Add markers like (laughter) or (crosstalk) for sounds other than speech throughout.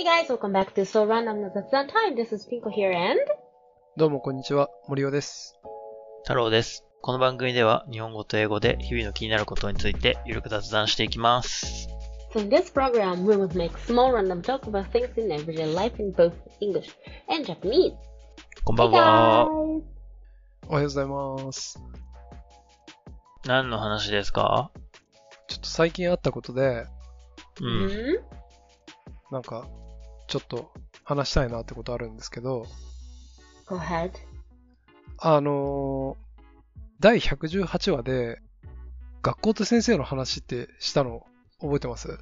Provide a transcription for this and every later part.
Hey guys, welcome back to So Random No Zatsudan Time. This is Pinko here and どうもこんにちは、森尾です。太郎です。この番組では日本語と英語で日々の気になることについてゆるく雑談していきます。so in this program we will make small random talk about things in everyday life in both English and Japanese. こんば Hey んは。guys! おはようございます。何の話ですかちょっと最近あったことで、うん。Hmm? なんか、ちょっと話したいなってことあるんですけど、Go ahead. あのー第118話で、学校と先生の話ってしたの覚えてます？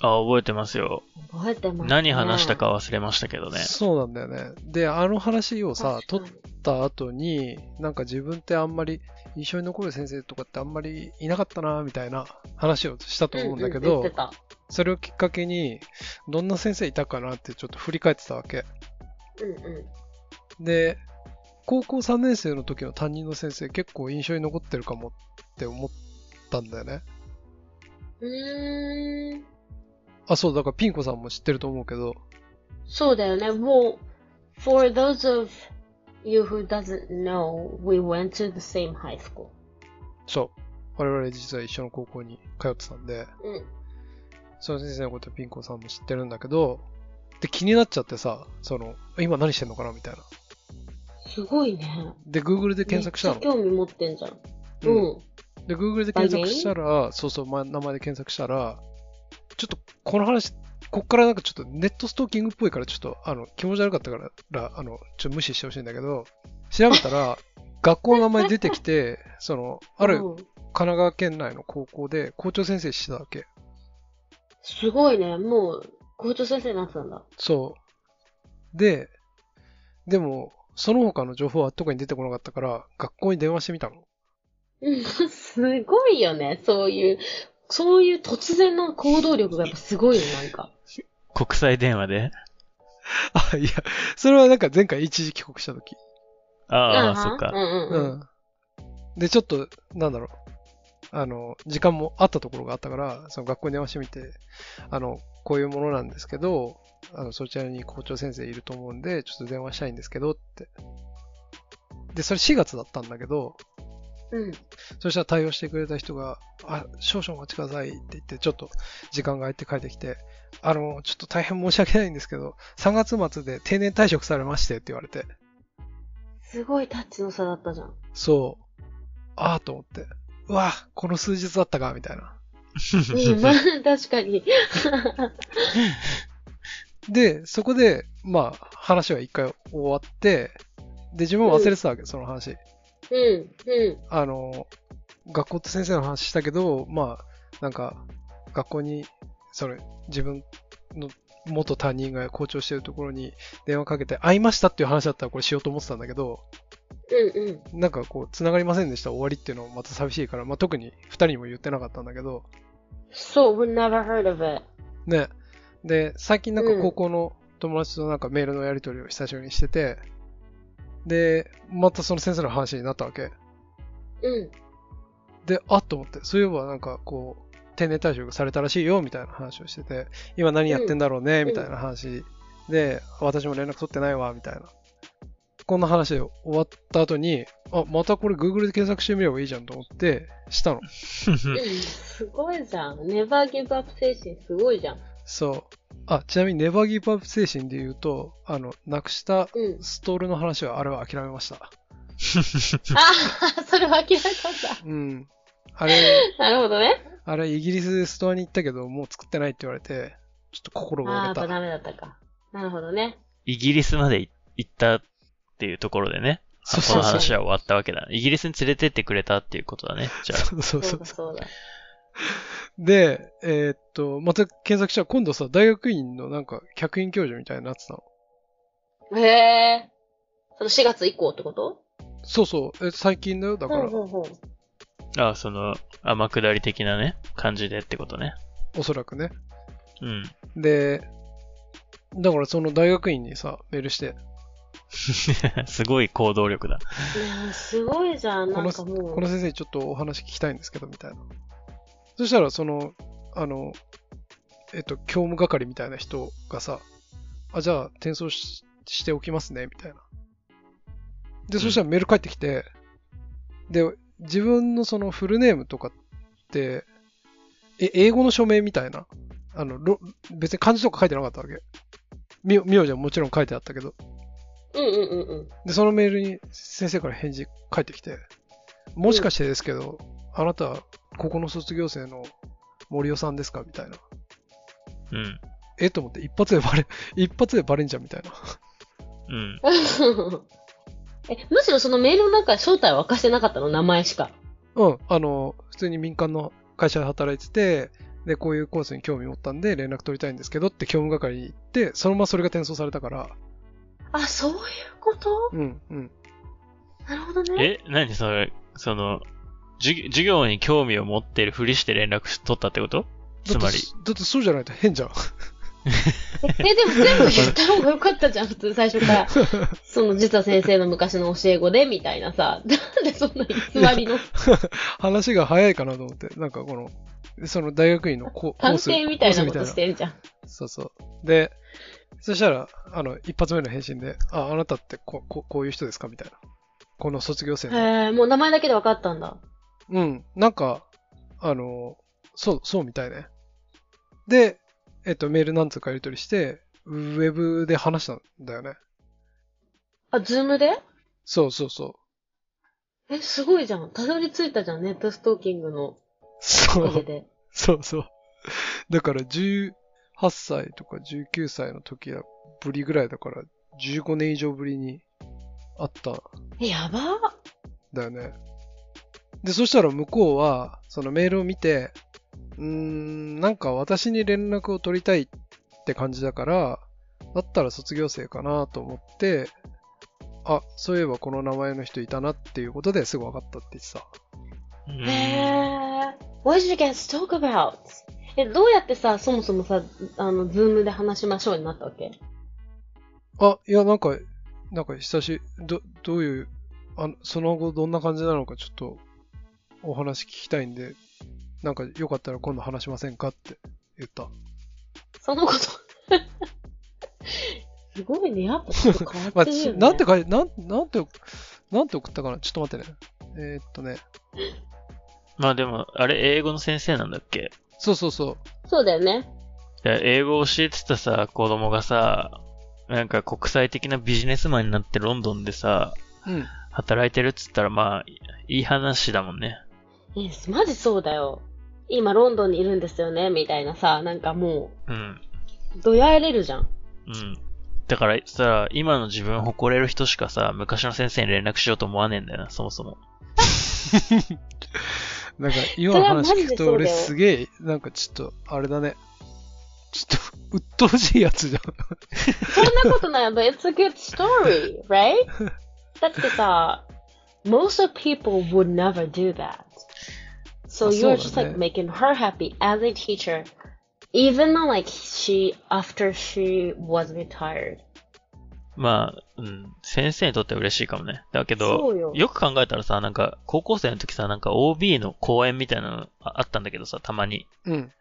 あ、覚えてますよ。覚えてますね何話したか忘れましたけどね。そうなんだよね。で、あの話をさ、撮った後に、なんか自分ってあんまり印象に残る先生とかってあんまりいなかったな、みたいな話をしたと思うんだけど、うんうん言ってたそれをきっかけに、どんな先生いたかなってちょっと振り返ってたわけ。うんうんで、高校3年生の時の担任の先生結構印象に残ってるかもって思ったんだよね。うーんあ、そう、だからピンコさんも知ってると思うけど、そうだよね。もう、for those of you who doesn't know, we went to the same high school. そう。我々実は一緒の高校に通ってたんで、うん。その先生のことピンコさんも知ってるんだけど、で、気になっちゃってさ、その、今何してんのかなみたいな。すごいね。で、Google で検索したの。興味持ってんじゃん。うんうん。で、Google で検索したら、そうそう、ま、名前で検索したら、ちょっとこの話、こっからなんかちょっとネットストーキングっぽいから、ちょっとあの気持ち悪かったから、あの、ちょっと無視してほしいんだけど、調べたら、(laughs) 学校の名前出てきて、その、あるうん神奈川県内の高校で校長先生してたわけ。すごいね。もう、校長先生になってたんだ。そう。で、でも、その他の情報は特に出てこなかったから、学校に電話してみたの。うんすごいよね。そういう、そういう突然の行動力がやっぱすごいよ、なんか。国際電話で？(laughs) あ、いや、それはなんか前回一時帰国した時。ああ、うんそっか。うんうんうん。うん。で、ちょっと、なんだろう。あの、時間もあったところがあったから、その学校に電話してみて、あの、こういうものなんですけど、あの、そちらに校長先生いると思うんで、ちょっと電話したいんですけどって。で、それ4月だったんだけど、うん。そしたら対応してくれた人が、あ、少々お待ちくださいって言って、ちょっと時間が空いて帰ってきて、あの、ちょっと大変申し訳ないんですけど、3月末で定年退職されましてって言われて、すごいタッチの差だったじゃん。そう、ああと思って、うわ、この数日だったか、みたいな。うん、まあ、確かに。で、そこで、まあ、話は一回終わって、で、自分も忘れてたわけ、その話。うん、うん。あの、学校と先生の話したけど、まあ、なんか、学校に、それ、自分の元担任が校長してるところに電話かけて、会いましたっていう話だったらこれしようと思ってたんだけど、うんうん。なんかこう、繋がりませんでした？終わりっていうのもまた寂しいから、まあ特に二人にも言ってなかったんだけど、そう、we never heard of it. ね。で、最近なんか高校の友達となんかメールのやり取りを久しぶりにしてて、で、またその先生の話になったわけ。うん。で、あっと思って、そういえばなんかこう、定年退職されたらしいよ、みたいな話をしてて、今何やってんだろうね、んみたいな話で、私も連絡取ってないわ、みたいな。こんな話で終わった後に、あ、またこれ Google で検索してみればいいじゃんと思って、したの。うんすごいじゃん。never give up 精神すごいじゃん。そう。あ、ちなみに Never Give Up 精神で言うと、あの、なくしたうん。ストールの話は、あれは諦めました。ああ、それは諦めたんだ。うん。あれ、なるほどね。あれ、イギリスでストアに行ったけど、もう作ってないって言われて、ちょっと心が折れた。っぱダメだったか。なるほどね。イギリスまで行ったっていうところでね。そうそうそうこの話は終わったわけだ。イギリスに連れてってくれたっていうことだね。じゃあ。そうそうそうだ。そうだ。で、えーっと、また検索したら今度さ、大学院のなんか客員教授みたいになってたの。へえ。その4月以降ってこと？そうそう、え最近だよ、だから、ほうほうほう。ああ、その、天下り的なね、感じでってことね。おそらくね。うん。で、だからその大学院にさ、メールして、(laughs) すごい行動力だ。いやすごいじゃん。このなんかもう。この先生にちょっとお話聞きたいんですけど、みたいな。そしたら、その、あの、えっと、教務係みたいな人がさ、あ、じゃあ転送ししておきますね、みたいな。で、そしたらメール返ってきて、で、自分のそのフルネームとかって、え、英語の署名みたいな。あの、ろ別に漢字とか書いてなかったわけ。み、名字はもちろん書いてあったけど。うんうんうんうん。で、そのメールに先生から返事返ってきて、もしかしてですけど、あなた、ここの卒業生の森尾さんですか？みたいな。うん。え？と思って、一発でバレ、(laughs) 一発でバレんじゃんみたいな。うん。(laughs) え、むしろそのメールの中で正体は明かしてなかったの？名前しか。うん、あの、普通に民間の会社で働いてて、で、こういうコースに興味持ったんで連絡取りたいんですけどって教務係に行って、そのままそれが転送されたから、あ、そういうこと？うん、うん。なるほどね。え、何それ、その、授授業に興味を持ってるふりして連絡し取ったってこと？つまり。だって、だってそうじゃないと変じゃん。え、でも全部言った方がよかったじゃん、普通最初から。(laughs) その、実は先生の昔の教え子で、みたいなさ。なんでそんな偽りの？話が早いかなと思って、なんかこの、その大学院のココ探ース、偵みたいなこコースとしてんじゃん。そうそう。で、そしたら、あの、一発目の返信で、あ、あなたってこここういう人ですか？みたいな。この卒業生の。へえ、もう名前だけで分かったんだ。うん。なんか、あの、そう、そうみたいね。で、えっと、メール何通かやり取りして、ウェブで話したんだよね。あ、ズームで？そうそうそう。え、すごいじゃん。たどり着いたじゃん、ネットストーキングのそう。そうそう。だから18歳とか19歳の時はぶりぐらいだから、15年以上ぶりに会ったやばだよね。で、そしたら向こうは、そのメールを見て、うーん、なんか私に連絡を取りたいって感じだから、だったら卒業生かなと思って、あ、そういえばこの名前の人いたなっていうことですぐ分かったって言ってた。What did you guys talk about? え、どうやってさ、そもそもさ、あの、ズームで話しましょうになったわけ？あ、いや、なんか、なんか久し、ど、どういう、あその後どんな感じなのかちょっとお話聞きたいんで、なんかよかったら今度話しませんか？って言った。そのこと。(laughs) すごいね。やっぱちょっと変わまあ、ってるよ、(laughs) ね。なんて書いなん、なんて、なんて送ったかな？ちょっと待ってね。えーっとね。(laughs) まあでも、あれ英語の先生なんだっけ？そうそうそそうだよね。で英語を教えてたさ、子供がさ、なんか国際的なビジネスマンになってロンドンでさ、う。うん。働いてるっつったらまあ、いい話だもんね。え、マジそうだよ。今ロンドンにいるんですよね、みたいなさ、なんかもうん。う、どやれるじゃん。うん。だからさ、今の自分を誇れる人しかさ、昔の先生に連絡しようと思わねえんだよな、そもそも。(laughs) なんか今の話聞くと俺すげえ、なんかちょっと、あれだね。ちょっと、鬱陶しいやつじゃん。そんなことない。but it's a good story, right? だってさ、most of people would never do that. So あ you're just ね like making her happy as a teacher, even though like she, after she was retired. まあ、うん、先生にとっては嬉しいかもね。だけど、よよく考えたらさ、なんか、高校生の時さ、なんか OB の講演みたいなのああったんだけどさ、たまに。うん。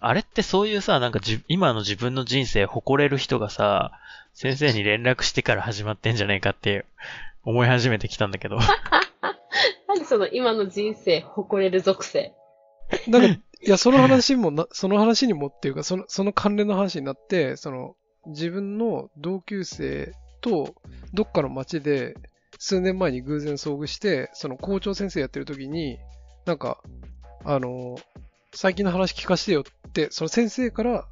あれってそういうさ、なんかじ今の自分の人生誇れる人がさ、先生に連絡してから始まってんじゃねえかって思い始めてきたんだけど。(laughs) 何その今の人生誇れる属性？なんか、いや、その話もな、その話にもっていうか、その、その関連の話になって、その、自分の同級生と、どっかの町で、数年前に偶然遭遇して、その校長先生やってる時に、なんか、あの、最近の話聞かせてよって、その先生から、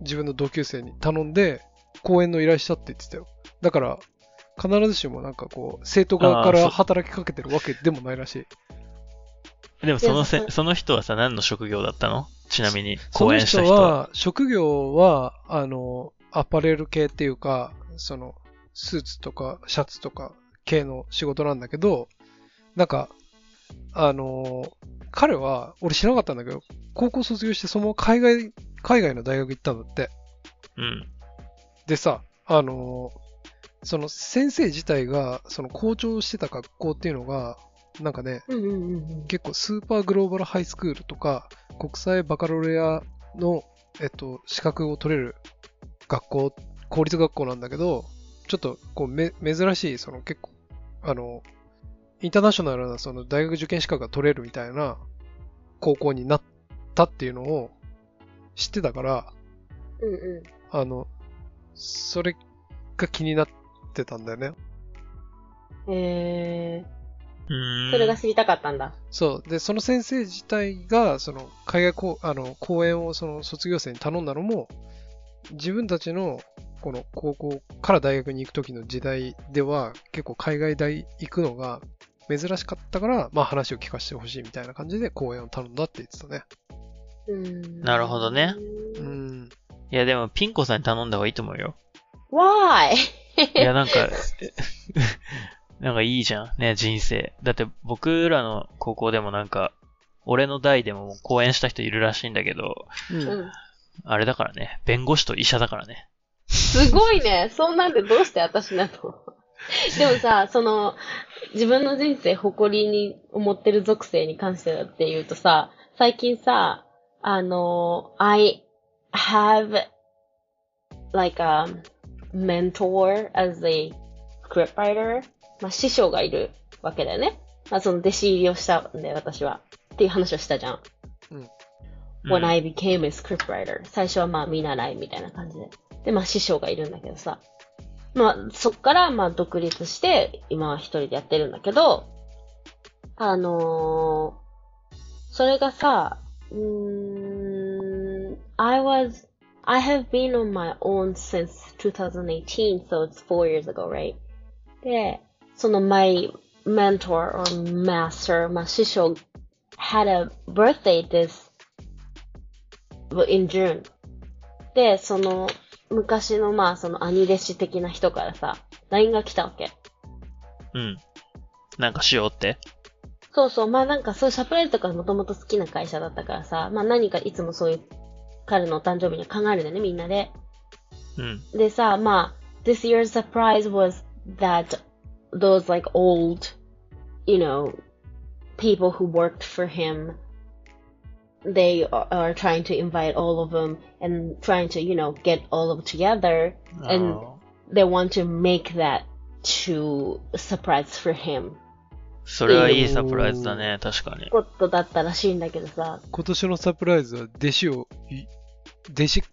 自分の同級生に頼んで、講演の依頼したって言ってたよ。だから、必ずしもなんかこう、生徒側から働きかけてるわけでもないらしい。でもそのせその人はさ、何の職業だったの？ちなみに、その講演した人は。人は、職業は、あの、アパレル系っていうか、その、スーツとかシャツとか系の仕事なんだけど、なんか、あの、彼は、俺知らなかったんだけど、高校卒業してその海外、海外の大学行ったんだって。うん。でさ、あの、その先生自体が、その校長してた学校っていうのが、なんかね、うんうんうんうん。結構スーパーグローバルハイスクールとか、国際バカロレアの、えっと、資格を取れる学校、公立学校なんだけど、ちょっとこうめ珍しい、その結構、あの、インターナショナルなその大学受験資格が取れるみたいな高校になったっていうのを知ってたから、うんうあの、それが気になってたんだよね。えうーん。それが知りたかったんだ。そう。で、その先生自体が、その、海外あの、講演をその卒業生に頼んだのも、自分たちの、この高校から大学に行く時の時代では、結構海外大行くのが珍しかったから、まあ話を聞かせてほしいみたいな感じで講演を頼んだって言ってたね。うん。なるほどねうん。いや、でも、ピンコさんに頼んだ方がいいと思うよ。Why? (laughs) いや、なんか、(laughs) なんかいいじゃん。ね、人生。だって僕らの高校でもなんか、俺の代でも講演した人いるらしいんだけど、う。うんん。あれだからね、弁護士と医者だからね。すごいね。そんなんでどうして私なの？(laughs) でもさ、その、自分の人生誇りに思ってる属性に関してだって言うとさ、最近さ、あの、I have like a mentor as a scriptwriter. まあ、師匠がいるわけだよね。まあ、その弟子入りをしたんで、私は。っていう話をしたじゃん。when I became a scriptwriter. 最初はまあ見習いみたいな感じで。で、まあ師匠がいるんだけどさ。まあそっからまあ独立して、今は一人でやってるんだけど、あのーそれがさ、うーん I was, I have been on my own since 2018, so it's four years ago, right? で、その my mentor or master, まあ師匠 had a birthday this in June. で、その、昔のまあ、その兄弟子的な人からさ、LINE が来たわけ。うん。なんかしようって？そうそう、まあなんかそういうサプライズとかもともと好きな会社だったからさ、まあ何かいつもそういう彼のお誕生日に考えるんだよね、みんなで。うん。でさ、まあ、this year's surprise was that those like old, you know, people who worked for him, they are, are trying to invite all of them and trying to, you know, get all of them together. あ And ー they want to make that to a surprise for him. それはいいサプライズだね、確かに。ことだったらしいんだけどさ、今年のサプライズは弟子をい、弟子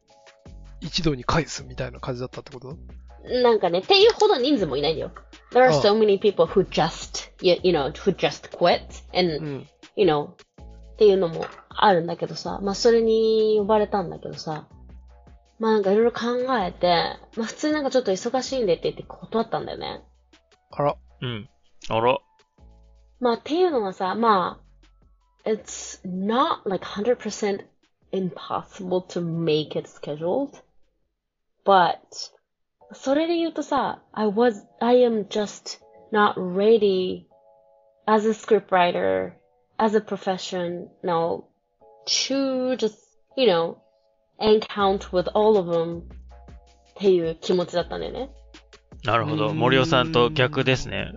一同に返すみたいな感じだったってことなんかね、っていうほど人数もいないんだよ。 There are あ so many people who just, you, you know, who just quit う and, ん。 you know, っていうのもあるんだけどさ、まあそれに呼ばれたんだけどさ、まあなんかいろいろ考えて、まあ普通になんかちょっと忙しいんでって言って断ったんだよね。あら。うん。あら。まあっていうのはさ、まあ、it's not like 100% impossible to make it scheduled, but それで言うとさ、I was, I am just not ready as a scriptwriter, as a professional to just, you know, encounter with all of them っていう気持ちだったんだよね。なるほど。森尾さんと逆ですね。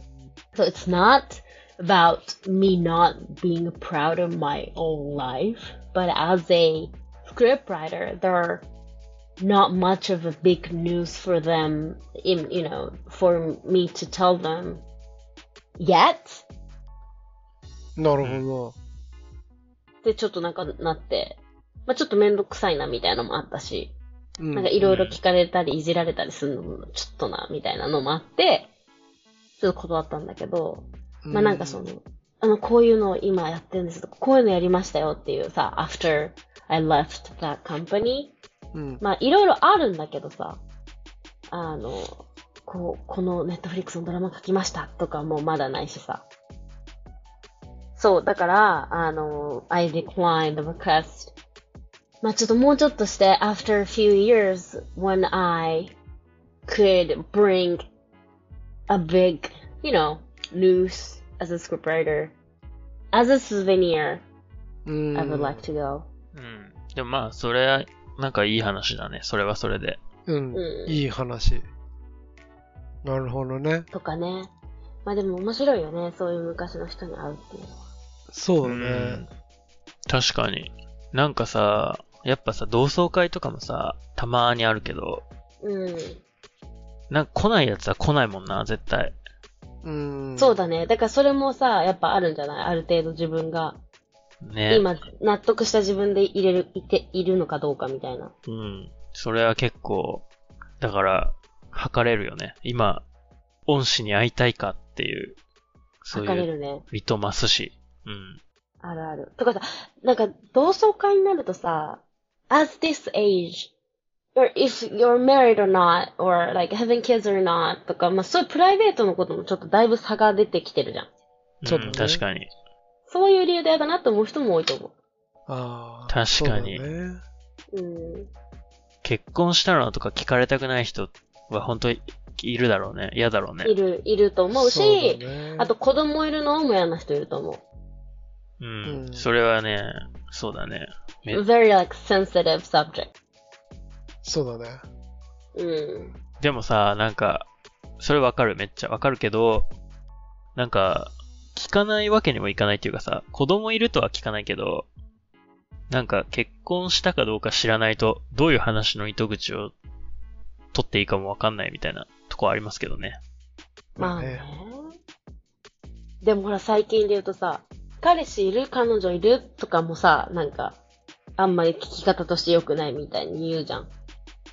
So it's not about me not being proud of my own life, but as a scriptwriter, there are not much of a big news for them, in, you know, for me to tell them yet. なるほど。で、ちょっとなんかなって、まあちょっとめんどくさいなみたいなのもあったし、うんなんかいろいろ聞かれたりいじられたりするのもちょっとな、みたいなのもあって、ちょっと断ったんだけど、まあなんかその、あの、こういうのを今やってるんですこういうのやりましたよっていうさ、after I left that company. うん。まあいろいろあるんだけどさ、あの、こう、このネットフリックスのドラマ書きましたとかもまだないしさ。そう、だから、あの、I declined the request. まあちょっともうちょっとして、after a few years, when I could bring a big, you know, news as a scriptwriter, as a souvenir, うん。I would like to go. うん。でもまあ、それは、なんかいい話だね。それはそれで。うんう。んいい話。なるほどね。とかね。まあでも面白いよね、そういう昔の人に会うっていうのは。そううんね。確かに。なんかさ、やっぱさ、同窓会とかもさ、たまーにあるけど、うん。なんか来ないやつは来ないもんな、絶対。うん。そうだね。だからそれもさ、やっぱあるんじゃない？ある程度自分が、ね。今、納得した自分で入れる、いて、いるのかどうかみたいな。うん。それは結構、だから、測れるよね。今、恩師に会いたいかっていう、そういう測れるね。リトマス紙。うん。あるある。とかさ、なんか、同窓会になるとさ、as this age, or if you're married or not, or like having kids or not, とか、まあそういうプライベートのこともちょっとだいぶ差が出てきてるじゃん。そうだねん確かに。そういう理由で嫌だなって思う人も多いと思ああ。確かにね。う。うん。結婚したのとか聞かれたくない人は本当にいるだろうね。嫌だろうね。いる、いると思うし、そうだねあと、子供いるのも嫌な人いると思ううんん。それはね、そうだね。very like sensitive subject. そうだね。うん。でもさ、なんか、それわかる、めっちゃわかるけど、なんか、聞かないわけにもいかないっていうかさ、子供いるとは聞かないけど、なんか結婚したかどうか知らないと、どういう話の糸口を取っていいかもわかんないみたいなとこありますけどね。まあね。でもほら最近で言うとさ、彼氏いる彼女いるとかもさ、なんか、あんまり聞き方として良くないみたいに言うじゃん。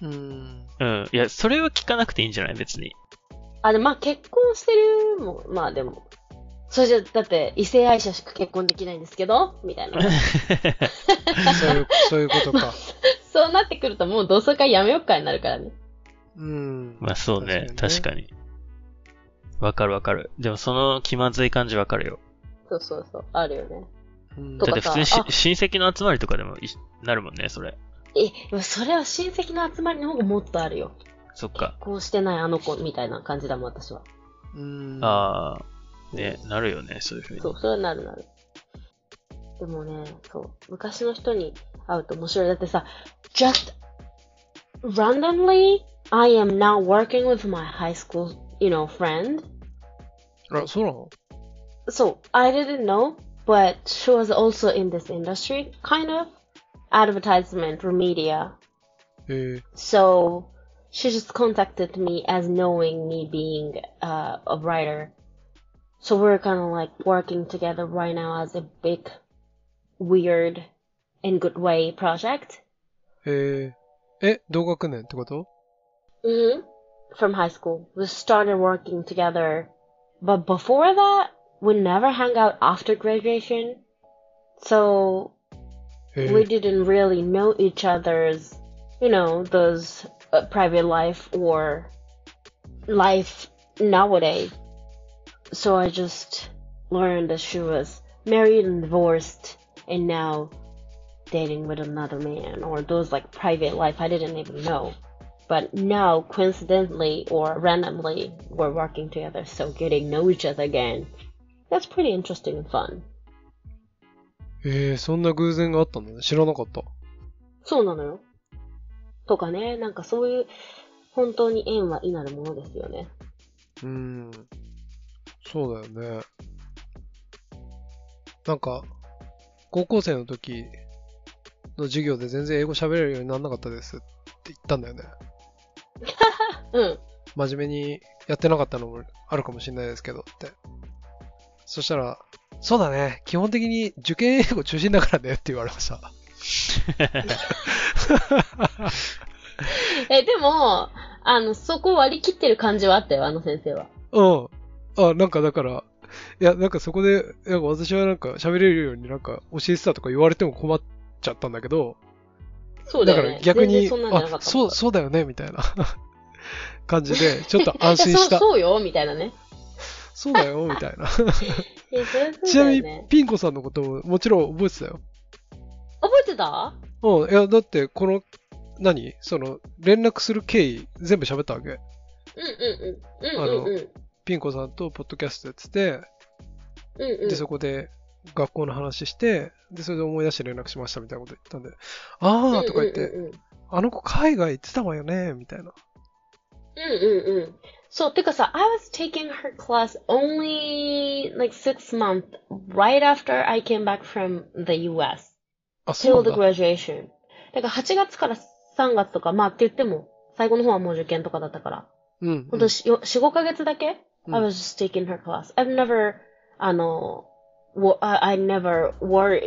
うん。うん。いや、それは聞かなくていいんじゃない別に。あ、で、まあ結婚してるも、まあでも。それじゃ、だって、異性愛者しか結婚できないんですけど？みたいな。(laughs) そういう、そういうことか。(laughs) そうなってくるともう同窓会やめよっかになるからね。うん。まあそうね、確かに。に。わかるわかる。でもその気まずい感じわかるよ。そうそうそう、あるよね。うんだって普通に親戚の集まりとかでもいなるもんね、それ。え、それは親戚の集まりの方がもっとあるよ。そっか。こうしてないあの子みたいな感じだもん、私は。うん。ああ、ね、なるよね、そういうふうに。そう、それはなるなる。でもね、そう、昔の人に会うと面白い。だってさ、just randomly, I am now working with my high school, you know, friend. あ、そうなの So, I didn't know, but she was also in this industry, kind of. Advertisement or media. え So, she just contacted me as knowing me being uh, a writer. so we're kind of like working together right now as a big, weird, in good way project. Mm-hmm. From high school. We started working together. But before that, we never hung out after graduation. So we didn't really know each other's, you know, those uh, private life or life nowadays. So I just learned that she was married and divorced and now dating with another man or those like private life I didn't even know. But now, coincidentally or randomly, we're working together, so getting to know each other again. That's pretty interesting and fun. えー、そんな偶然があったんだね。知らなかった。そうなのよ。とかね、なんかそういう、本当に縁は異なるものですよね。うん。 そうだよね。なんか、高校生の時の授業で全然英語喋れるようにならなかったですって言ったんだよね。(laughs) うん。真面目にやってなかったのもあるかもしれないですけどって。そしたら、そうだね。基本的に受験英語中心だからねって言われました。(laughs) え、でも、あの、そこ割り切ってる感じはあったよ、あの先生は。うん。あ、なんかだから、いや、なんかそこで、なんか私はなんか喋れるようになんか教えてたとか言われても困っちゃったんだけど、だそうだよね。から逆に、あ、そう、そうだよね、みたいな (laughs) 感じで、ちょっと安心し (laughs) そうた。そうよ、みたいなね。そうだよ、みたいな。(laughs) いちなみに。ピン子さんのことももちろん覚えてたよ。覚えてた？うん、いや、だって、この、何？その、連絡する経緯、全部喋ったわけ。うんうんうん。うんうんうん。ピン子さんとポッドキャストやってて、うんうんで、そこで学校の話して、で、それで思い出して連絡しましたみたいなこと言ったんで、あーとか言って、うんうんうんあの子海外行ってたわよね、みたいな。うんうんうん。そう、てかさ、I was taking her class only like six months right after I came back from the US あ、そう till the だ。graduation. だから8月から3月とか、まあって言っても、最後の方はもう受験とかだったから、うん。ほんと4、5ヶ月だけ、うん I was just taking her class. I've never, あの、I, I never were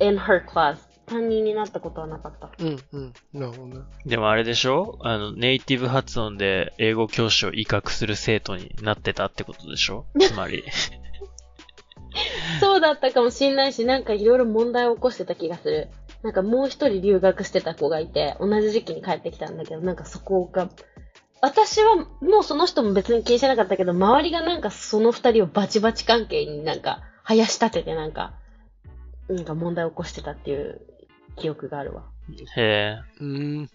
in her class. 担任になったことはなかった。うん、うん。なるほどね。でもあれでしょ？あの、ネイティブ発音で英語教師を威嚇する生徒になってたってことでしょ？(laughs) つまり。(laughs) そうだったかもしんないし、なんかいろいろ問題を起こしてた気がする。なんかもう一人留学してた子がいて、同じ時期に帰ってきたんだけど、なんかそこが、私はもうその人も別に気にしてなかったけど、周りがなんかその二人をバチバチ関係になんか、生やし立ててなんか、なんか問題を起こしてたっていう記憶があるわ。へえ。うん。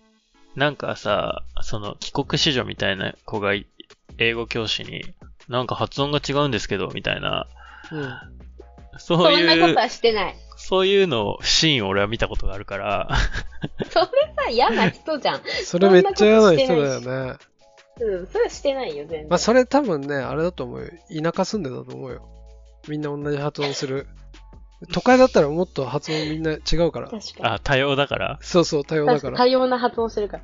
なんかさ、その帰国子女みたいな子がい英語教師に、なんか発音が違うんですけど、みたいな、うん。そうそんないうこと、はしてない。そういうの、シーンを俺は見たことがあるから、それさ、嫌な人じゃん。それめっちゃ嫌な人だよね。うん、それはしてないよ、全然。まあ、それ多分ね、あれだと思うよ。田舎住んでたと思うよ。みんな同じ発音する。都会だったらもっと発音みんな違うから。確かあ、多様だから、そうそう、多様に。だか。ら多様な発音するから。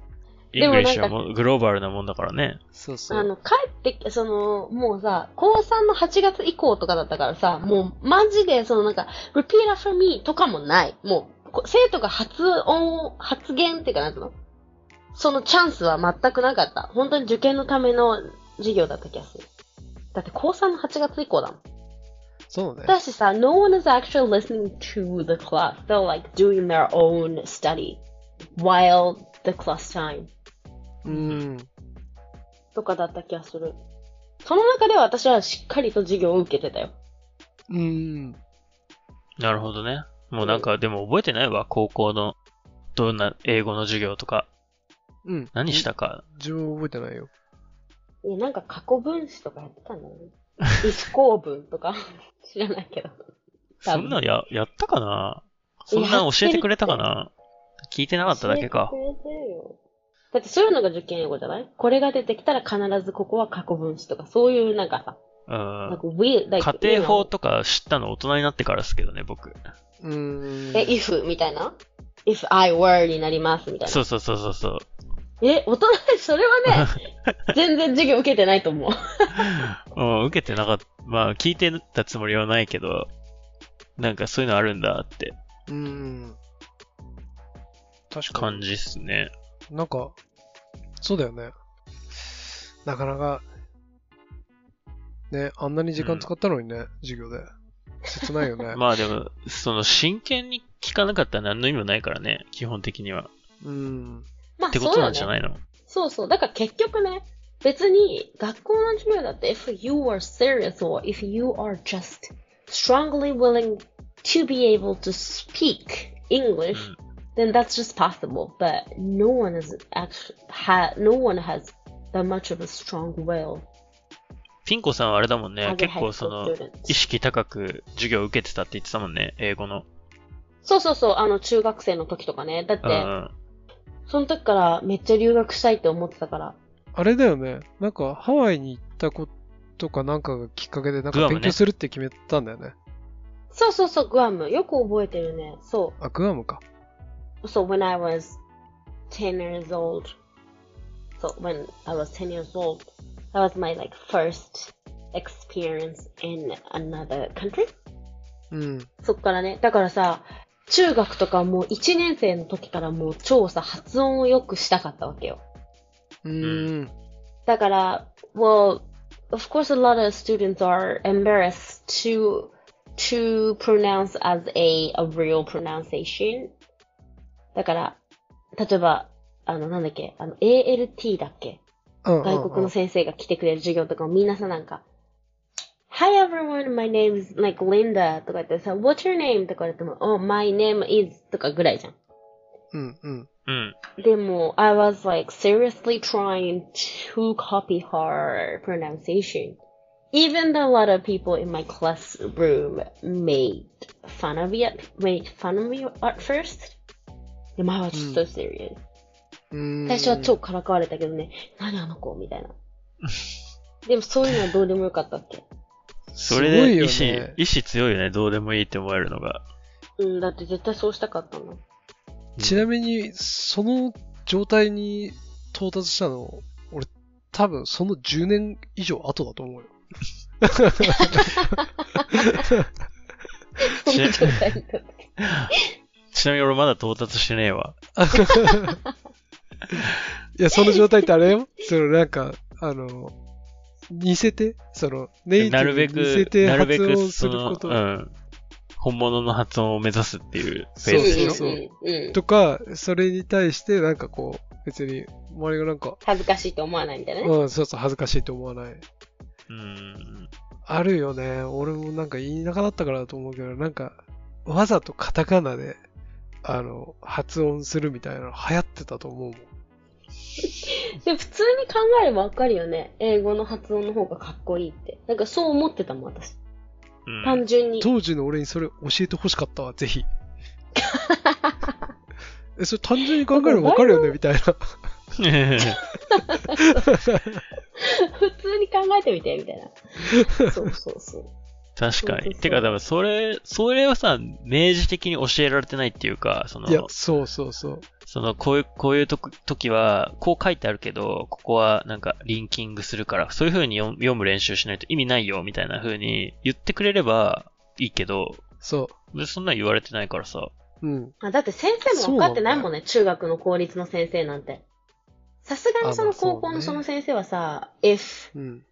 English はでもグローバルなもんだからね。そうそう。あの、帰ってき、その、もうさ、高3の8月以降とかだったからさ、もう、マジで、そのなんか、repeat after me とかもない。もう、こ生徒が発音、発言っていうかなんつうの？そのチャンスは全くなかった。本当に受験のための授業だった気がする。だって高3の8月以降だもん。そうね。だしさ、no one is actually listening to the class. They're like doing their own study while the class time. うん。とかだった気がする。その中では私はしっかりと授業を受けてたよ。うん。なるほどね。もうなんか、でも覚えてないわ、高校の、どんな英語の授業とか。うん。何したか。自分覚えてないよ。いや、なんか過去分詞とかやってたんだよね。(laughs) 一公文とか？(laughs) 知らないけど。そんなんや、やったかな？そんなん教えてくれたかな？聞いてなかっただけか教。えてくれてるよだってそういうのが受験英語じゃない？これが出てきたら必ずここは過去分詞とか、そういうなんかさ、うんなん。か we, like, 家庭法とか知ったの大人になってからですけどね、僕。うん。え、if みたいな ?if I were になりますみたいな。そうそうそうそうそう。え、大人で、それはね、(laughs) 全然授業受けてないと思う。うん、受けてなかった。まあ、聞いてたつもりはないけど、なんかそういうのあるんだってうん。確かに。感じっすね。なんか、そうだよね。なかなか、ね、あんなに時間使ったのにね、授業で。切ないよね。(laughs) まあでも、その真剣に聞かなかったら何の意味もないからね、基本的には。うん。まあ、ってことなんじゃないのそうそう。だから結局ね、別に学校の授業だって if you are serious or if you are just strongly willing to be able to speak English, then that's just possible. But no one is actually ha no one has that much of a strong will ピンコさんはあれだもんね結構その.意識高く授業を受けてたって言ってたもんね、英語の。そうそうそう、あの中学生の時とかね。だって、うん。その時からめっちゃ留学したいって思ってたから。あれだよね。なんか、ハワイに行ったことかなんかがきっかけで、なんか勉強するって決めたんだよね。そうそうそう、グアム。よく覚えてるね。そう。あ、グアムか。So when I was 10 years old, so when I was 10 years old, that was my like first experience in another country. うん。そっからね、だからさ、中学とかもう1年生の時からもう超さ、発音を良くしたかったわけよ。うーん。だから、well, of course a lot of students are embarrassed to, to pronounce as a, a real pronunciation. だから、例えば、あの、なんだっけ、あの、ALT だっけ？うん外国の先生が来てくれる授業とかもみんなさ、なんか、Hi everyone, my name is like Linda とか言ってさ、What's your name? とか言っても、Oh, my name is とかぐらいじゃん。うんうん。うん。でも、I was like seriously trying to copy her pronunciation. Even though a lot of people in my classroom made fun of it, made fun of me at first. でも I was so serious. うーん。最初は超からかわれたけどね、何あの子みたいな。でもそういうのはどうでもよかったっけ (laughs) (laughs) それすごいよで意志、ね意志強いよね、どうでもいいって思えるのが。うん、だって絶対そうしたかったの。ちなみに、その状態に到達したの、俺、多分その10年以上後だと思うよ。(laughs) ちなみに俺まだ到達してねえわ。(laughs) いや、その状態ってあれよそのなんか、あの、似せて、その、ネイティブに似せく、てなるべく、発音することうん。本物の発音を目指すっていうフそうェーズでしょ？そううんうんうんとか、それに対してなんかこう、別に、周りがなんか、恥ずかしいと思わないみたいなね。うん、そうそう、恥ずかしいと思わない。うん。あるよね。俺もなんか言いなかったからだと思うけど、なんか、わざとカタカナで、あの、発音するみたいなの流行ってたと思うもん。でも普通に考えればわかるよね。英語の発音の方がかっこいいって。なんかそう思ってたもん、私。うん単純に。当時の俺にそれ教えてほしかったわ、ぜひ。(laughs) え、それ単純に考えればわかるよね、みたいな。普通に考えてみて、みたいな。そうそうそう。確かに。そうそうそうてか、多分それ、それはさ、明示的に教えられてないっていうか、そのい、や、そうそうそう。その、こういう、こういうとこ時は、こう書いてあるけど、ここはなんかリンキングするから、そういう風に読読む練習しないと意味ないよ、みたいな風に言ってくれればいいけど、そでそんなん言われてないからさ。う。うん。あだって先生も分かってないもんね、中学の公立の先生なんて。さすがにその高校のその先生はさ、if, うん。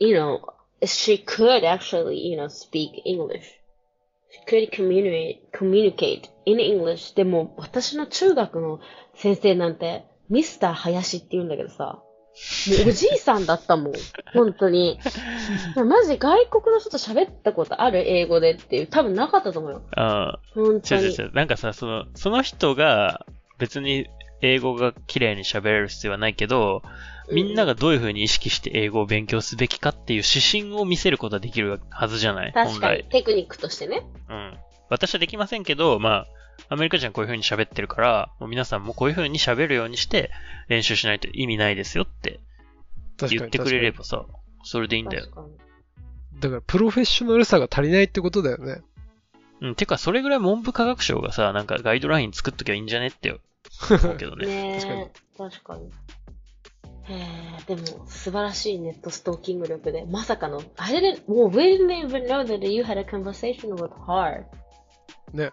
you know, she could actually, you know, speak English. Could communicate, communicate in English. でも、私の中学の先生なんて、ミスター林って言うんだけどさ、もうおじいさんだったもん。(laughs) 本当に。マジ外国の人と喋ったことある？英語でっていう、多分なかったと思うよ。あ本当に。違う違う違う。なんかさ、その、その人が別に英語が綺麗に喋れる必要はないけど、みんながどういう風に意識して英語を勉強すべきかっていう指針を見せることはできるはずじゃない？確かに本来。テクニックとしてね。うん。私はできませんけど、まあ、アメリカ人はこういう風に喋ってるから、もう皆さんもこういう風に喋るようにして練習しないと意味ないですよって。言ってくれれ確ばさ、それでいいんだよ。確かに。かにだから、プロフェッショナルさが足りないってことだよね。うん。てか、それぐらい文部科学省がさ、なんかガイドライン作っときゃいいんじゃねって思うけどね。(laughs) ね確かにえ、確かに。へえ、でも、素晴らしいネットストーキング力で、まさかの、I didn't, well, we didn't even know that you had a conversation with her. ね。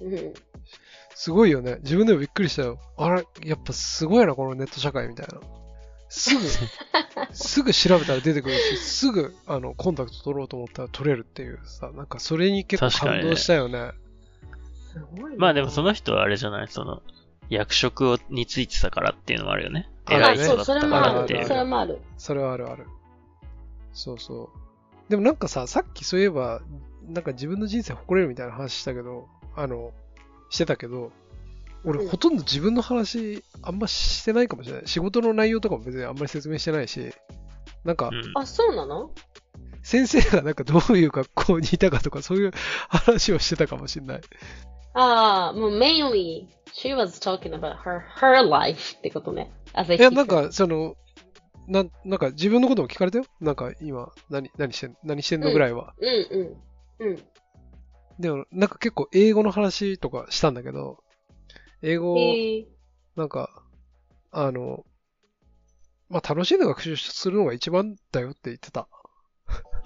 うん。すごいよね。自分でもびっくりしたよ。あれ、やっぱすごいな、このネット社会みたいな。すぐ、(laughs) すぐ調べたら出てくるし、すぐ、あの、コンタクト取ろうと思ったら取れるっていうさ、なんかそれに結構確かにね感動したよね。すごいなまあでもその人はあれじゃない、その、役職をについてたからっていうのもあるよね。偉い人だそう、それったかもある。らっていうそ。れもある。それはあるある。そうそう。でもなんかさ、さっきそういえば、なんか自分の人生誇れるみたいな話したけど、あの、してたけど、俺うんほとんど自分の話あんましてないかもしれない。仕事の内容とかも別にあんまり説明してないし、なんかうん。あ、そうなの？先生がなんかどういう学校にいたかとかそういう話をしてたかもしれない。ああ、もう mainly, she was talking about her, her life ってことね。as a いや、なんかその、なんなんか自分のことも聞かれたよ？なんか今何、何してん、何してんのぐらいは。うんうん。うん。でも、なんか結構英語の話とかしたんだけど、英語。なんか、あの、まあ、楽しんで学習するのが一番だよって言ってた。(laughs)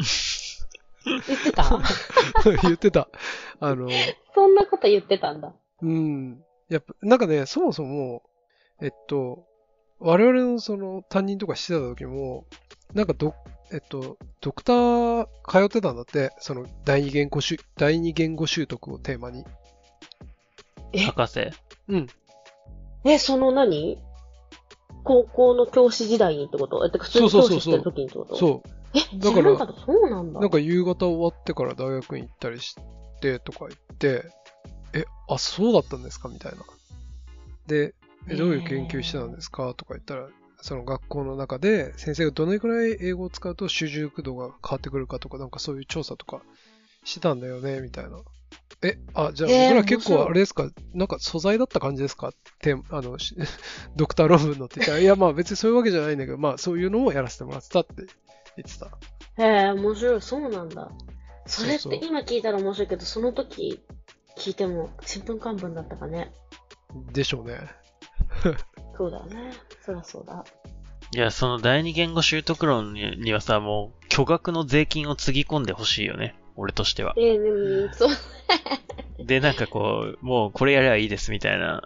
言ってた？(laughs) 言ってた。あの、そんなこと言ってたんだ。うん。やっぱ、なんかね、そもそも、えっと、我々のその担任とかしてた時も、なんかど、えっと、ドクター通ってたんだって、その第二言語習、第二言語習得をテーマに。博士？うん。え、その何？高校の教師時代にってこと？え、普通にそうそうそうそう教師してる時にってこと？そう。え、だから知らなかった。そうなんだ。なんか夕方終わってから大学に行ったりしてとか言って、え、あ、そうだったんですかみたいな。で、えどういう研究してたんですか？とか言ったら、その学校の中で先生がどのくらい英語を使うと習熟度が変わってくるかとか、なんかそういう調査とかしてたんだよね、みたいな。え、あ、じゃあえー僕ら結面白い構あれですか、なんか素材だった感じですか？って、(laughs) あの、し (laughs) ドクター論文のって言ったら、いやまあ別にそういうわけじゃないんだけど、まあそういうのをやらせてもらってたって言ってた。へえ、面白い。そうなんだ。それって今聞いたら面白いけど、その時聞いても、ちんぷんかんぷんだったかね。でしょうね。(laughs) そうだよね。そりゃそうだ。いや、その第二言語習得論ににはさ、もう巨額の税金をつぎ込んでほしいよね。俺としては。えー、でも、そう。で、なんかこう、もうこれやればいいですみたいな、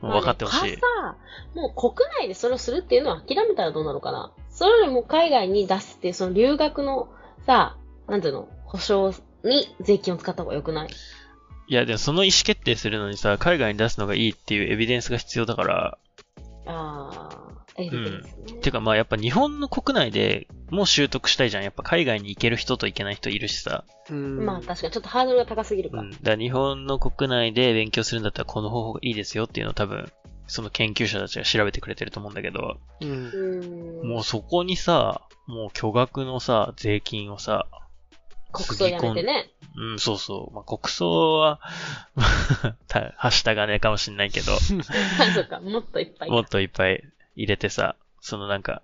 もう分かってほしい。まあさ、もう国内でそれをするっていうのは諦めたらどうなのかな。それよりも海外に出すっていう、その留学のさ、なんていうの、保証に税金を使った方が良くない？いや、でもその意思決定するのにさ、海外に出すのがいいっていうエビデンスが必要だから、ああ、エビデンスね。てかまあやっぱ日本の国内でもう習得したいじゃん。やっぱ海外に行ける人と行けない人いるしさ。うん。まあ確かにちょっとハードルが高すぎるか。うん。だから日本の国内で勉強するんだったらこの方法がいいですよっていうのを多分、その研究者たちが調べてくれてると思うんだけど、うん。もうそこにさ、もう巨額のさ、税金をさ、国葬やめてね。うん、そうそう。まあ、国葬は、(laughs) たはした金かもしんないけど、(laughs) そうか、もっといっぱい。もっといっぱい入れてさ、そのなんか、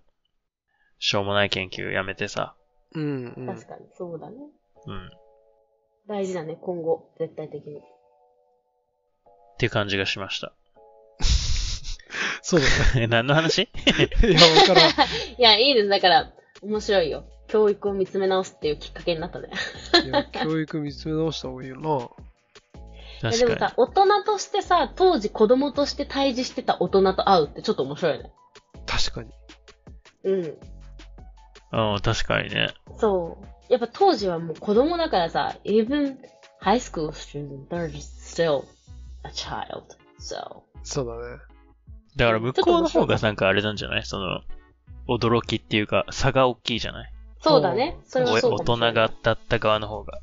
しょうもない研究やめてさ、うん。うん確かに、そうだね。うん。大事だね、今後、絶対的に。っていう感じがしました。そうだえ、(laughs) 何の話？ね。(laughs) いや、わからん。(laughs) いや、いいです。だから、面白いよ。教育を見つめ直すっていうきっかけになったね。いや、教育見つめ直した方がいいよな。確かに。いやでもさ、大人としてさ、当時子供として対峙してた大人と会うってちょっと面白いね。確かに。うん。うん、確かにね。そう。やっぱ当時はもう子供だからさ、even high school student, they're still a child. So. そうだね。だから向こうの方がなんかあれなんじゃない？その、驚きっていうか、差が大きいじゃない？そうだね。それおはそう大人がだった側の方が。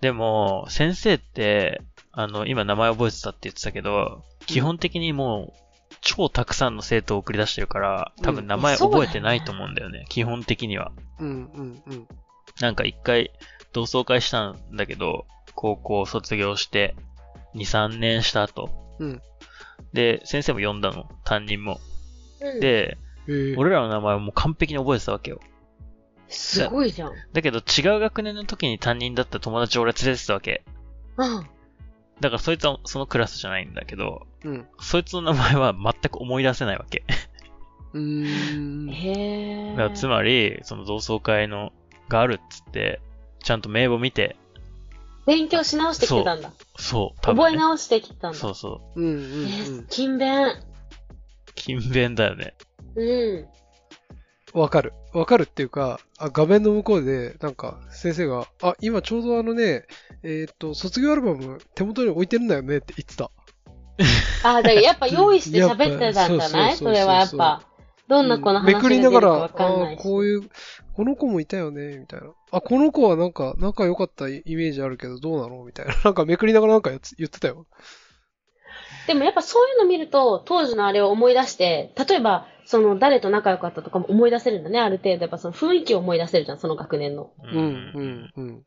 でも、先生って、あの、今名前覚えてたって言ってたけど、基本的にもう、超たくさんの生徒を送り出してるから、多分名前覚えてないと思うんだよね。基本的には。うん、うん、うん。なんか一回同窓会したんだけど、高校卒業して、2、3年した後。うんで、先生も呼んだの。担任も。うん、で、えー、俺らの名前をもう完璧に覚えてたわけよ。すごいじゃん。だけど違う学年の時に担任だった友達を俺連れてたわけ。うん。だからそいつはそのクラスじゃないんだけど、うん。そいつの名前は全く思い出せないわけ。うーん。へー。だからつまり、その同窓会の、があるっつって、ちゃんと名簿見て、勉強し直してきてたんだ。そう、多分、ね。覚え直してきてたんだ。そうそう。うん、うん、えーうん。勤勉。勤勉だよね。うん。わかる。わかるっていうか、あ画面の向こうで、なんか、先生が、あ、今ちょうどあのね、えーっと、卒業アルバム手元に置いてるんだよねって言ってた。あ、だからやっぱ (laughs) 用意して喋ってたんじゃないそれはやっぱ。どんな子の話が出るかわかんないあし。こういう、この子もいたよね、みたいな。あ、この子はなんか、仲良かったイメージあるけど、どうなのみたいな。(laughs) なんかめくりながらなんか言ってたよ。でもやっぱそういうの見ると、当時のあれを思い出して、例えば、その誰と仲良かったとかも思い出せるんだね、ある程度。やっぱその雰囲気を思い出せるじゃん、その学年の。ううん、うん、うん。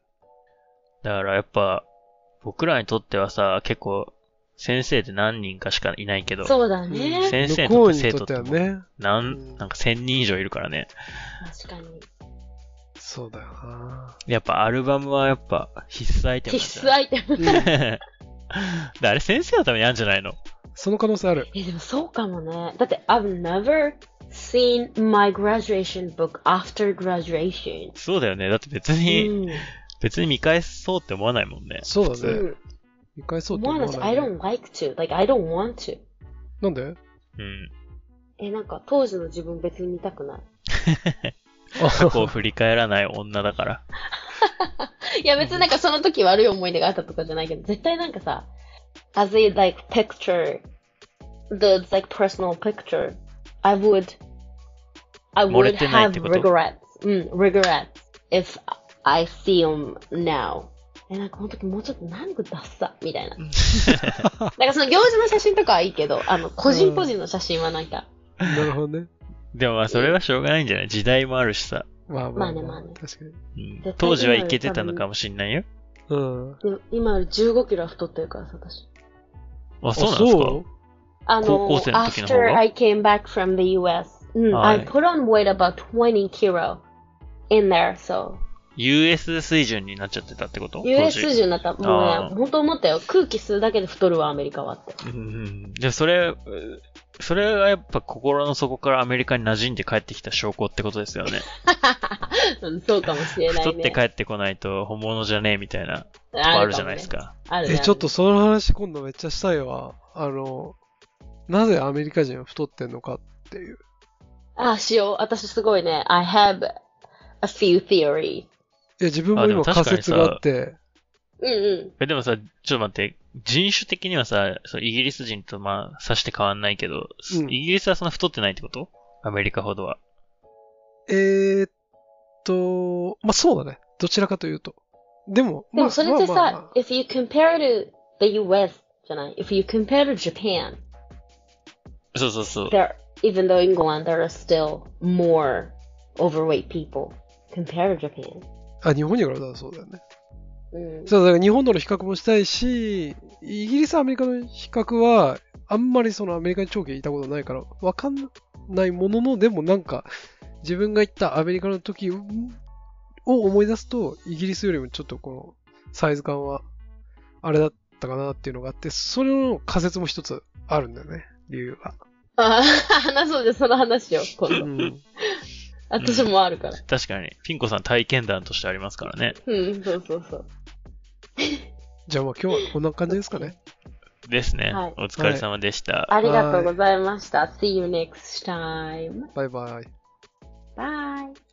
だからやっぱ、僕らにとってはさ、結構、先生って何人かしかいないけど、そうだね。先生と生にとっては徒ってね。なうんん、なんか千人以上いるからね。確かに。そうだよな。やっぱアルバムはやっぱ必須アイテムなんじ必須ゃない？アイテム。(laughs) うん、であれ先生のためにあるんじゃないの？その可能性ある。え、でもそうかもね。だって、I've never seen my graduation book after graduation. そうだよね。だって別うに、ん。別に見返そうって思わないもんね。そうだね。うん。見返そうって思わない I don't like to. Like, I don't want to. なんでうん。え、なんか、当時の自分別に見たくない。あこう振り返らない女だから。いや、別になんかその時悪い思い出があったとかじゃないけど、絶対なんかさ、as a like picture, the like personal picture, I would, I would have regrets, うん、regrets if I see them now. え、なんかこの時もうちょっとなんかダッサみたいな。(laughs) なんかその行事の写真とかはいいけど、あの、個人個人の写真はなんか、なるほどね。でもまあそれはしょうがないんじゃない？時代もあるしさ。まあまあ、まあねまあね確かに。うん当時はいけてたのかもしんないよ。うん。でも今より15キロは太ってるからさ、私。あ、そうなんですか？そう？あの、高校生の時の方が？after I came back from the US, うん、はい I put on weight about 20 kilo in there, so. US 水準になっちゃってたってこと？US 水準になった。もうね、本当思ったよ。空気吸うだけで太るわ、アメリカはって。うんうん。で、それ、うそれがやっぱ心の底からアメリカに馴染んで帰ってきた証拠ってことですよね。うん、そうかもしれないね。太って帰ってこないと本物じゃねえみたいなあるじゃないです。か。あるね。え、ちょっとその話今度めっちゃしたいわ。あの、なぜアメリカ人は太ってんのかっていう。あ、しよう。私すごいね。I have a few theories. いや、自分もあでも今仮説があって、うんうん。え、でもさ、ちょっと待って、人種的にはさ、そうイギリス人とまあ、さして変わんないけど、うんイギリスはそんな太ってないってこと？アメリカほどは。えーっと、まあ、そうだね。どちらかというと。でも、でもそれってさ、まあまあまあ if you compare to the US じゃない ?if you compare to Japan, そうそうそう。there, even though England, there are still more overweight people compared to Japan. あ、日本に比べたらそうだよね。うん。そう、だから日本との比較もしたいし、イギリス、アメリカの比較は、あんまりそのアメリカに長期いたことないから、わかんないものの、でもなんか、自分が行ったアメリカの時をを思い出すと、イギリスよりもちょっとこの、サイズ感は、あれだったかなっていうのがあって、それの仮説も一つあるんだよね、理由が。あ話そうで、その話を、今度。うん。私もあるから。確かに、ピンコさん体験談としてありますからね。うん、そうそうそう。(laughs) じゃあまあ今日はこんな感じですかね。ですね。はいお疲れ様でした。ありがとうございました。See you next time. バイバイ。Bye.